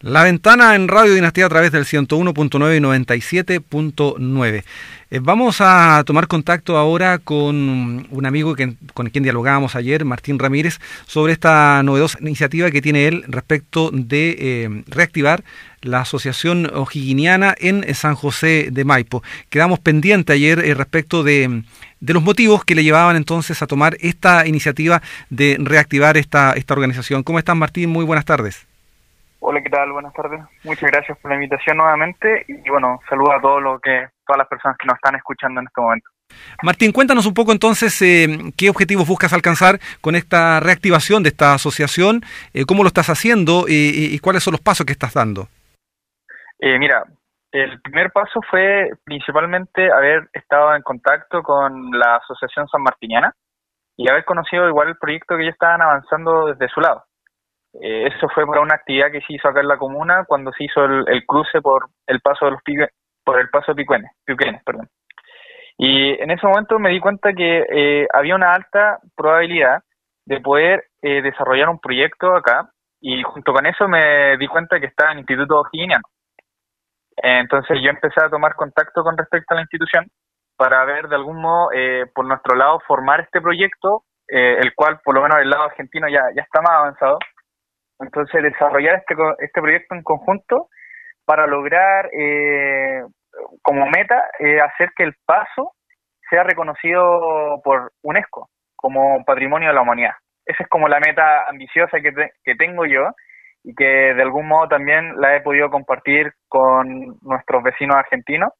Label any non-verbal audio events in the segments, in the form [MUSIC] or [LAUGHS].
La ventana en Radio Dinastía a través del 101.9 y 97.9. Eh, vamos a tomar contacto ahora con un amigo con quien dialogábamos ayer, Martín Ramírez, sobre esta novedosa iniciativa que tiene él respecto de eh, reactivar la Asociación O'Higginiana en San José de Maipo. Quedamos pendientes ayer eh, respecto de, de, los motivos que le llevaban entonces a tomar esta iniciativa de reactivar esta, esta organización. ¿Cómo estás, Martín? Muy buenas tardes. Hola, ¿qué tal? Buenas tardes. Muchas gracias por la invitación nuevamente y bueno, saludo a todos lo que, todas las personas que nos están escuchando en este momento. Martín, cuéntanos un poco entonces eh, qué objetivos buscas alcanzar con esta reactivación de esta asociación, eh, cómo lo estás haciendo y cuáles son los pasos que estás dando. Eh, mira, el primer paso fue principalmente haber estado en contacto con la Asociación San Martiniana y haber conocido igual el proyecto que ya estaban avanzando desde su lado. Eh, eso fue por una actividad que se hizo acá en la comuna cuando se hizo el, cruce por el paso de los por el paso Picuenes, perdón. Y en ese momento me di cuenta que eh, había una alta probabilidad de poder eh, desarrollar un proyecto acá y junto con eso me di cuenta que estaba en el Instituto O'Higginiano. entonces yo empecé a tomar contacto con respecto a la institución para ver de algún modo por nuestro lado formar este proyecto, el cual por lo menos el lado argentino ya, ya está más avanzado entonces, desarrollar este, este proyecto en conjunto para lograr eh, como meta eh, hacer que el paso sea reconocido por UNESCO como patrimonio de la humanidad. Esa es como la meta ambiciosa que, que tengo yo y que de algún modo también la he podido compartir con nuestros vecinos argentinos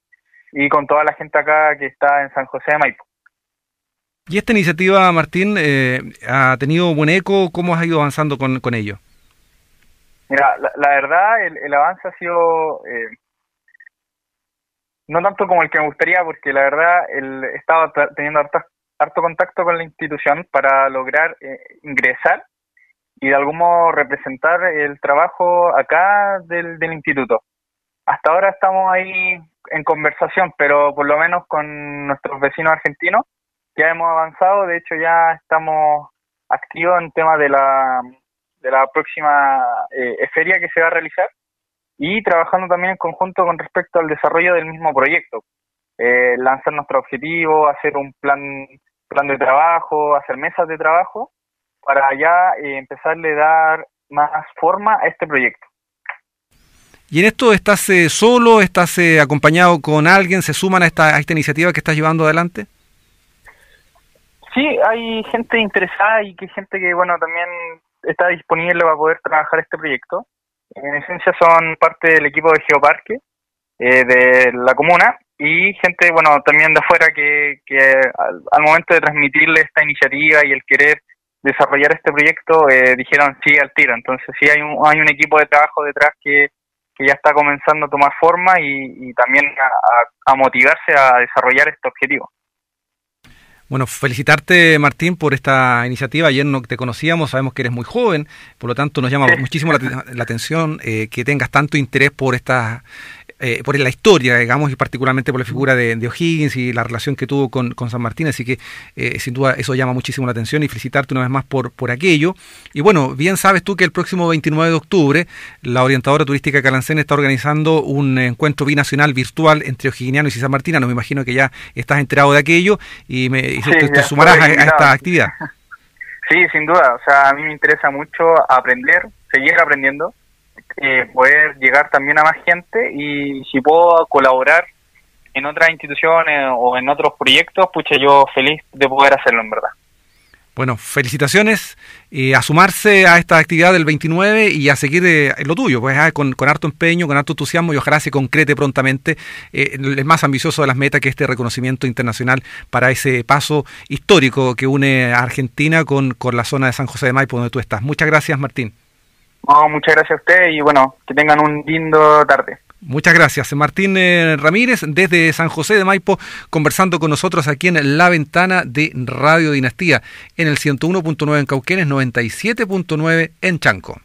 y con toda la gente acá que está en San José de Maipo. ¿Y esta iniciativa, Martín, eh, ha tenido buen eco? ¿Cómo has ido avanzando con, con ello? Mira, la, verdad, el, avance ha sido eh, no tanto como el que me gustaría, porque la verdad el, he estado teniendo harto, harto contacto con la institución para lograr eh, ingresar y de algún modo representar el trabajo acá del, del instituto. Hasta ahora estamos ahí en conversación, pero por lo menos con nuestros vecinos argentinos ya hemos avanzado, de hecho ya estamos activos en tema de la de la próxima eh, feria que se va a realizar y trabajando también en conjunto con respecto al desarrollo del mismo proyecto. Eh, lanzar nuestro objetivo, hacer un plan, plan de trabajo, hacer mesas de trabajo para ya eh, empezarle a dar más forma a este proyecto. ¿Y en esto estás eh, solo, estás acompañado con alguien, se suman a esta, a esta iniciativa que estás llevando adelante? Sí, hay gente interesada y que gente que, bueno, también está disponible para poder trabajar este proyecto. En esencia son parte del equipo de Geoparque eh, de la comuna y gente, bueno, también de afuera que, que al, momento de transmitirle esta iniciativa y el querer desarrollar este proyecto eh, dijeron sí al tiro. Entonces sí hay un, hay un equipo de trabajo detrás que, que ya está comenzando a tomar forma y, también a motivarse a desarrollar este objetivo. Bueno, felicitarte Martín por esta iniciativa. Ayer no te conocíamos, sabemos que eres muy joven, por lo tanto nos llama muchísimo la, atención eh, que tengas tanto interés por esta eh, por la historia, digamos, y particularmente por la figura de, O'Higgins y la relación que tuvo con, San Martín, así que eh, sin duda eso llama muchísimo la atención y felicitarte una vez más por, por aquello. Y bueno, bien sabes tú que el próximo 29 de octubre la orientadora turística Calancén está organizando un encuentro binacional virtual entre O'Higginianos y San no me imagino que ya estás enterado de aquello y, me, te, sumarás a, a esta actividad. [LAUGHS] Sí, sin duda, o sea, a mí me interesa mucho aprender, seguir aprendiendo eh, poder llegar también a más gente y si puedo colaborar en otras instituciones o en otros proyectos, pucha, yo feliz de poder hacerlo en verdad. Bueno, felicitaciones y a sumarse a esta actividad del 29 y a seguir eh, lo tuyo, pues ah, con, harto empeño, con harto entusiasmo y ojalá se concrete prontamente eh, el más ambicioso de las metas que este reconocimiento internacional para ese paso histórico que une a Argentina con, con la zona de San José de Maipo donde tú estás. Muchas gracias, Martín muchas gracias a usted y bueno, que tengan un lindo tarde. Muchas gracias. Martín eh, Ramírez, desde San José de Maipo, conversando con nosotros aquí en La Ventana de Radio Dinastía, en el 101.9 en Cauquenes, 97.9 en Chanco.